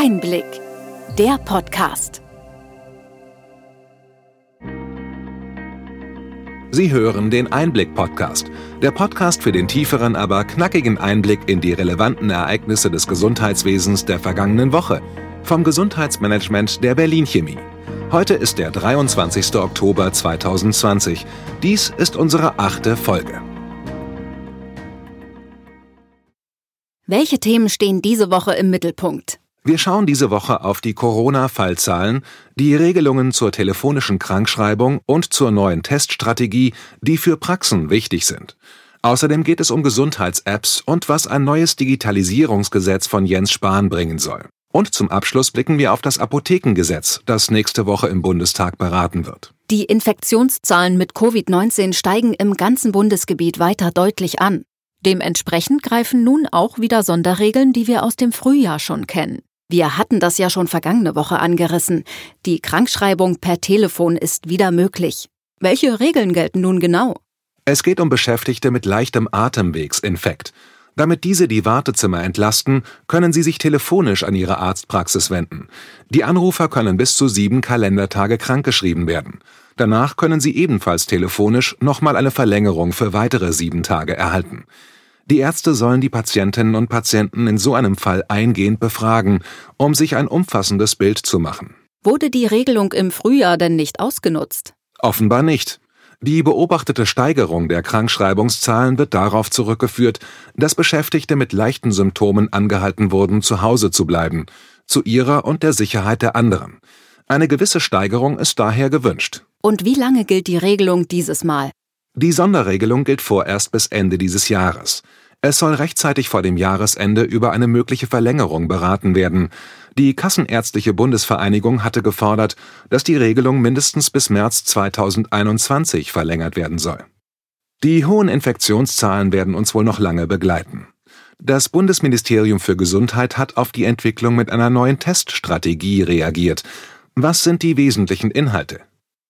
Einblick, der Podcast. Sie hören den Einblick-Podcast, der Podcast für den tieferen, aber knackigen Einblick in die relevanten Ereignisse des Gesundheitswesens der vergangenen Woche vom Gesundheitsmanagement der Berlin Chemie. Heute ist der 23. Oktober 2020. Dies ist unsere achte Folge. Welche Themen stehen diese Woche im Mittelpunkt? Wir schauen diese Woche auf die Corona-Fallzahlen, die Regelungen zur telefonischen Krankschreibung und zur neuen Teststrategie, die für Praxen wichtig sind. Außerdem geht es um Gesundheits-Apps und was ein neues Digitalisierungsgesetz von Jens Spahn bringen soll. Und zum Abschluss blicken wir auf das Apothekengesetz, das nächste Woche im Bundestag beraten wird. Die Infektionszahlen mit Covid-19 steigen im ganzen Bundesgebiet weiter deutlich an. Dementsprechend greifen nun auch wieder Sonderregeln, die wir aus dem Frühjahr schon kennen. Wir hatten das ja schon vergangene Woche angerissen. Die Krankschreibung per Telefon ist wieder möglich. Welche Regeln gelten nun genau? Es geht um Beschäftigte mit leichtem Atemwegsinfekt. Damit diese die Wartezimmer entlasten, können sie sich telefonisch an ihre Arztpraxis wenden. Die Anrufer können bis zu sieben Kalendertage krankgeschrieben werden. Danach können sie ebenfalls telefonisch nochmal eine Verlängerung für weitere sieben Tage erhalten. Die Ärzte sollen die Patientinnen und Patienten in so einem Fall eingehend befragen, um sich ein umfassendes Bild zu machen. Wurde die Regelung im Frühjahr denn nicht ausgenutzt? Offenbar nicht. Die beobachtete Steigerung der Krankschreibungszahlen wird darauf zurückgeführt, dass Beschäftigte mit leichten Symptomen angehalten wurden, zu Hause zu bleiben, zu ihrer und der Sicherheit der anderen. Eine gewisse Steigerung ist daher gewünscht. Und wie lange gilt die Regelung dieses Mal? Die Sonderregelung gilt vorerst bis Ende dieses Jahres. Es soll rechtzeitig vor dem Jahresende über eine mögliche Verlängerung beraten werden. Die Kassenärztliche Bundesvereinigung hatte gefordert, dass die Regelung mindestens bis März 2021 verlängert werden soll. Die hohen Infektionszahlen werden uns wohl noch lange begleiten. Das Bundesministerium für Gesundheit hat auf die Entwicklung mit einer neuen Teststrategie reagiert. Was sind die wesentlichen Inhalte?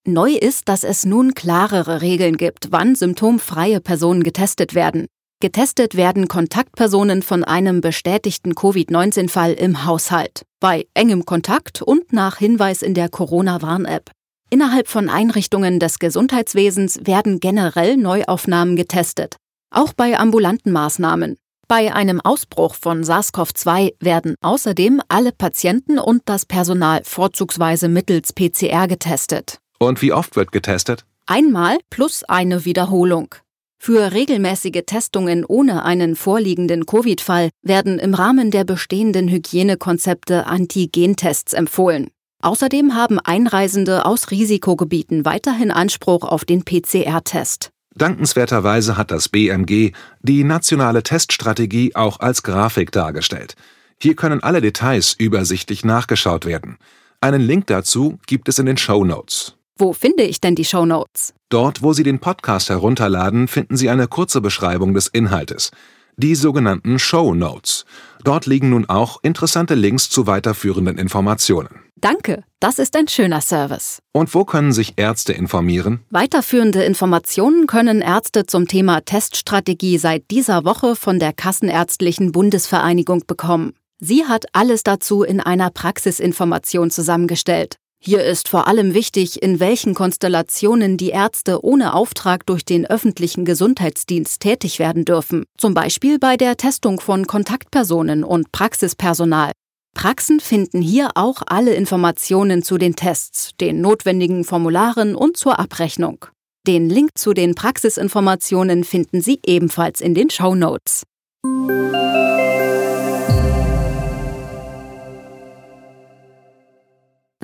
Neu ist, dass es nun klarere Regeln gibt, wann symptomfreie Personen getestet werden. Getestet werden Kontaktpersonen von einem bestätigten Covid-19-Fall im Haushalt, bei engem Kontakt und nach Hinweis in der Corona-Warn-App. Innerhalb von Einrichtungen des Gesundheitswesens werden generell Neuaufnahmen getestet, auch bei ambulanten Maßnahmen. Bei einem Ausbruch von SARS-CoV-2 werden außerdem alle Patienten und das Personal vorzugsweise mittels PCR getestet. Und wie oft wird getestet? Einmal plus eine Wiederholung. Für regelmäßige Testungen ohne einen vorliegenden Covid-Fall werden im Rahmen der bestehenden Hygienekonzepte Antigentests empfohlen. Außerdem haben Einreisende aus Risikogebieten weiterhin Anspruch auf den PCR-Test. Dankenswerterweise hat das BMG die nationale Teststrategie auch als Grafik dargestellt. Hier können alle Details übersichtlich nachgeschaut werden. Einen Link dazu gibt es in den Show Notes. Wo finde ich denn die Show Notes? Dort, wo Sie den Podcast herunterladen, finden Sie eine kurze Beschreibung des Inhaltes. Die sogenannten Show Notes. Dort liegen nun auch interessante Links zu weiterführenden Informationen. Danke, das ist ein schöner Service. Und wo können sich Ärzte informieren? Weiterführende Informationen können Ärzte zum Thema Teststrategie seit dieser Woche von der Kassenärztlichen Bundesvereinigung bekommen. Sie hat alles dazu in einer Praxisinformation zusammengestellt. Hier ist vor allem wichtig, in welchen Konstellationen die Ärzte ohne Auftrag durch den öffentlichen Gesundheitsdienst tätig werden dürfen, zum Beispiel bei der Testung von Kontaktpersonen und Praxispersonal. Praxen finden hier auch alle Informationen zu den Tests, den notwendigen Formularen und zur Abrechnung. Den Link zu den Praxisinformationen finden Sie ebenfalls in den Show Notes.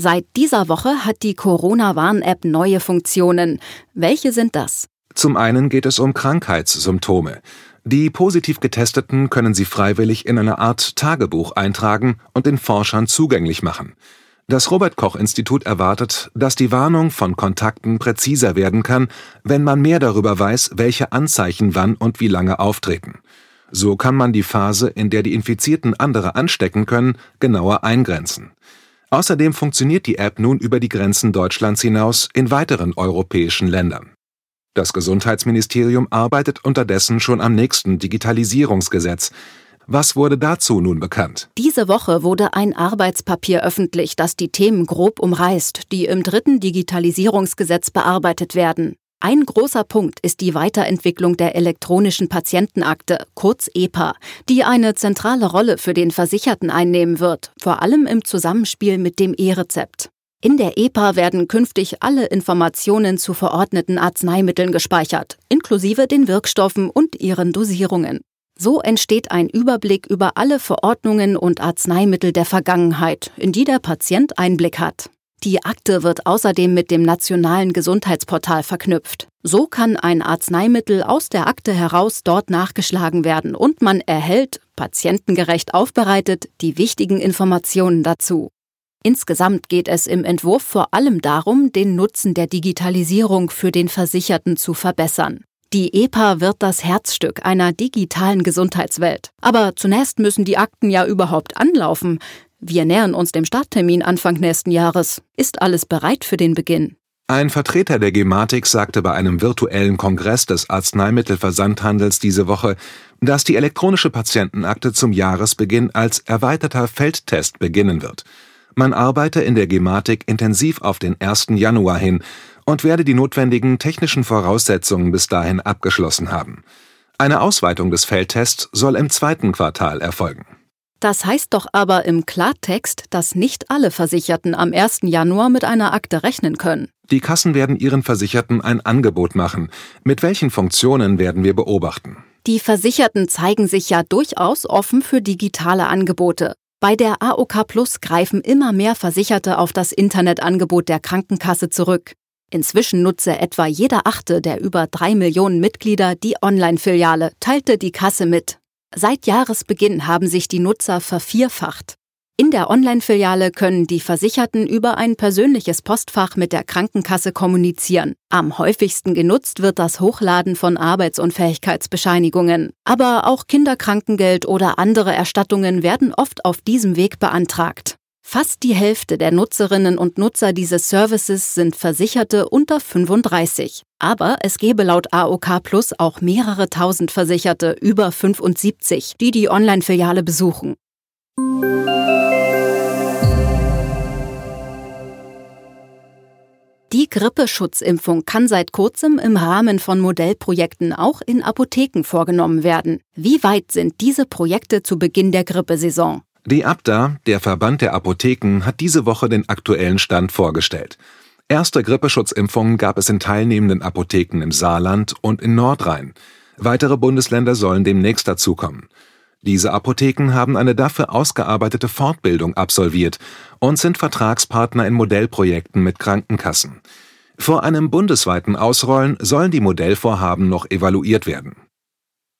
Seit dieser Woche hat die Corona-Warn-App neue Funktionen. Welche sind das? Zum einen geht es um Krankheitssymptome. Die positiv Getesteten können sie freiwillig in eine Art Tagebuch eintragen und den Forschern zugänglich machen. Das Robert Koch Institut erwartet, dass die Warnung von Kontakten präziser werden kann, wenn man mehr darüber weiß, welche Anzeichen wann und wie lange auftreten. So kann man die Phase, in der die Infizierten andere anstecken können, genauer eingrenzen. Außerdem funktioniert die App nun über die Grenzen Deutschlands hinaus in weiteren europäischen Ländern. Das Gesundheitsministerium arbeitet unterdessen schon am nächsten Digitalisierungsgesetz. Was wurde dazu nun bekannt? Diese Woche wurde ein Arbeitspapier öffentlich, das die Themen grob umreißt, die im dritten Digitalisierungsgesetz bearbeitet werden. Ein großer Punkt ist die Weiterentwicklung der elektronischen Patientenakte, kurz EPA, die eine zentrale Rolle für den Versicherten einnehmen wird, vor allem im Zusammenspiel mit dem E-Rezept. In der EPA werden künftig alle Informationen zu verordneten Arzneimitteln gespeichert, inklusive den Wirkstoffen und ihren Dosierungen. So entsteht ein Überblick über alle Verordnungen und Arzneimittel der Vergangenheit, in die der Patient Einblick hat. Die Akte wird außerdem mit dem nationalen Gesundheitsportal verknüpft. So kann ein Arzneimittel aus der Akte heraus dort nachgeschlagen werden und man erhält, patientengerecht aufbereitet, die wichtigen Informationen dazu. Insgesamt geht es im Entwurf vor allem darum, den Nutzen der Digitalisierung für den Versicherten zu verbessern. Die EPA wird das Herzstück einer digitalen Gesundheitswelt. Aber zunächst müssen die Akten ja überhaupt anlaufen. Wir nähern uns dem Starttermin Anfang nächsten Jahres. Ist alles bereit für den Beginn? Ein Vertreter der Gematik sagte bei einem virtuellen Kongress des Arzneimittelversandhandels diese Woche, dass die elektronische Patientenakte zum Jahresbeginn als erweiterter Feldtest beginnen wird. Man arbeite in der Gematik intensiv auf den 1. Januar hin und werde die notwendigen technischen Voraussetzungen bis dahin abgeschlossen haben. Eine Ausweitung des Feldtests soll im zweiten Quartal erfolgen. Das heißt doch aber im Klartext, dass nicht alle Versicherten am 1. Januar mit einer Akte rechnen können. Die Kassen werden ihren Versicherten ein Angebot machen. Mit welchen Funktionen werden wir beobachten? Die Versicherten zeigen sich ja durchaus offen für digitale Angebote. Bei der AOK Plus greifen immer mehr Versicherte auf das Internetangebot der Krankenkasse zurück. Inzwischen nutze etwa jeder Achte der über drei Millionen Mitglieder die Online-Filiale, teilte die Kasse mit. Seit Jahresbeginn haben sich die Nutzer vervierfacht. In der Online-Filiale können die Versicherten über ein persönliches Postfach mit der Krankenkasse kommunizieren. Am häufigsten genutzt wird das Hochladen von Arbeitsunfähigkeitsbescheinigungen. Aber auch Kinderkrankengeld oder andere Erstattungen werden oft auf diesem Weg beantragt. Fast die Hälfte der Nutzerinnen und Nutzer dieses Services sind Versicherte unter 35. Aber es gäbe laut AOK Plus auch mehrere tausend Versicherte über 75, die die Online-Filiale besuchen. Die Grippeschutzimpfung kann seit kurzem im Rahmen von Modellprojekten auch in Apotheken vorgenommen werden. Wie weit sind diese Projekte zu Beginn der Grippesaison? Die Abda, der Verband der Apotheken, hat diese Woche den aktuellen Stand vorgestellt. Erste Grippeschutzimpfungen gab es in teilnehmenden Apotheken im Saarland und in Nordrhein. Weitere Bundesländer sollen demnächst dazukommen. Diese Apotheken haben eine dafür ausgearbeitete Fortbildung absolviert und sind Vertragspartner in Modellprojekten mit Krankenkassen. Vor einem bundesweiten Ausrollen sollen die Modellvorhaben noch evaluiert werden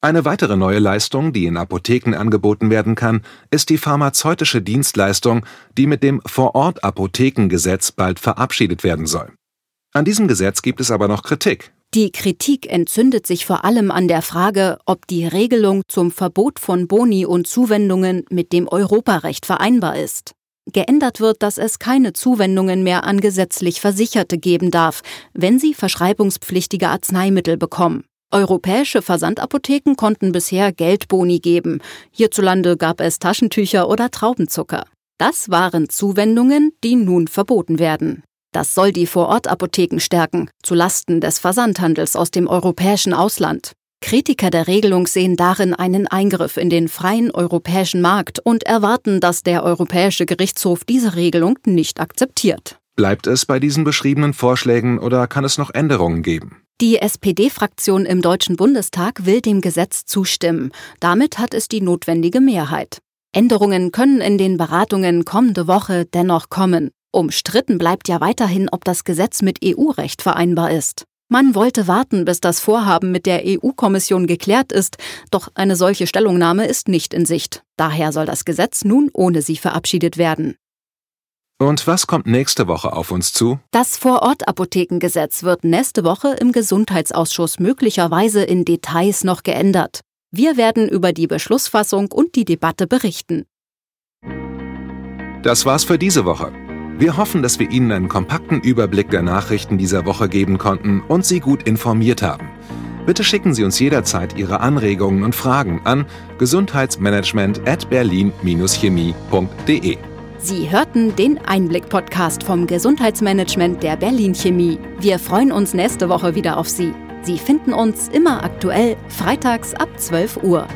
eine weitere neue Leistung, die in Apotheken angeboten werden kann, ist die pharmazeutische Dienstleistung, die mit dem Vorort-Apothekengesetz bald verabschiedet werden soll. An diesem Gesetz gibt es aber noch Kritik. Die Kritik entzündet sich vor allem an der Frage, ob die Regelung zum Verbot von Boni und Zuwendungen mit dem Europarecht vereinbar ist. Geändert wird, dass es keine Zuwendungen mehr an gesetzlich Versicherte geben darf, wenn sie verschreibungspflichtige Arzneimittel bekommen. Europäische Versandapotheken konnten bisher Geldboni geben. Hierzulande gab es Taschentücher oder Traubenzucker. Das waren Zuwendungen, die nun verboten werden. Das soll die Vorortapotheken stärken, zu Lasten des Versandhandels aus dem europäischen Ausland. Kritiker der Regelung sehen darin einen Eingriff in den freien europäischen Markt und erwarten, dass der Europäische Gerichtshof diese Regelung nicht akzeptiert. Bleibt es bei diesen beschriebenen Vorschlägen oder kann es noch Änderungen geben? Die SPD-Fraktion im Deutschen Bundestag will dem Gesetz zustimmen. Damit hat es die notwendige Mehrheit. Änderungen können in den Beratungen kommende Woche dennoch kommen. Umstritten bleibt ja weiterhin, ob das Gesetz mit EU-Recht vereinbar ist. Man wollte warten, bis das Vorhaben mit der EU-Kommission geklärt ist, doch eine solche Stellungnahme ist nicht in Sicht. Daher soll das Gesetz nun ohne sie verabschiedet werden. Und was kommt nächste Woche auf uns zu? Das Vorortapothekengesetz wird nächste Woche im Gesundheitsausschuss möglicherweise in Details noch geändert. Wir werden über die Beschlussfassung und die Debatte berichten. Das war's für diese Woche. Wir hoffen, dass wir Ihnen einen kompakten Überblick der Nachrichten dieser Woche geben konnten und Sie gut informiert haben. Bitte schicken Sie uns jederzeit Ihre Anregungen und Fragen an gesundheitsmanagement at berlin-chemie.de. Sie hörten den Einblick-Podcast vom Gesundheitsmanagement der Berlin Chemie. Wir freuen uns nächste Woche wieder auf Sie. Sie finden uns immer aktuell, freitags ab 12 Uhr.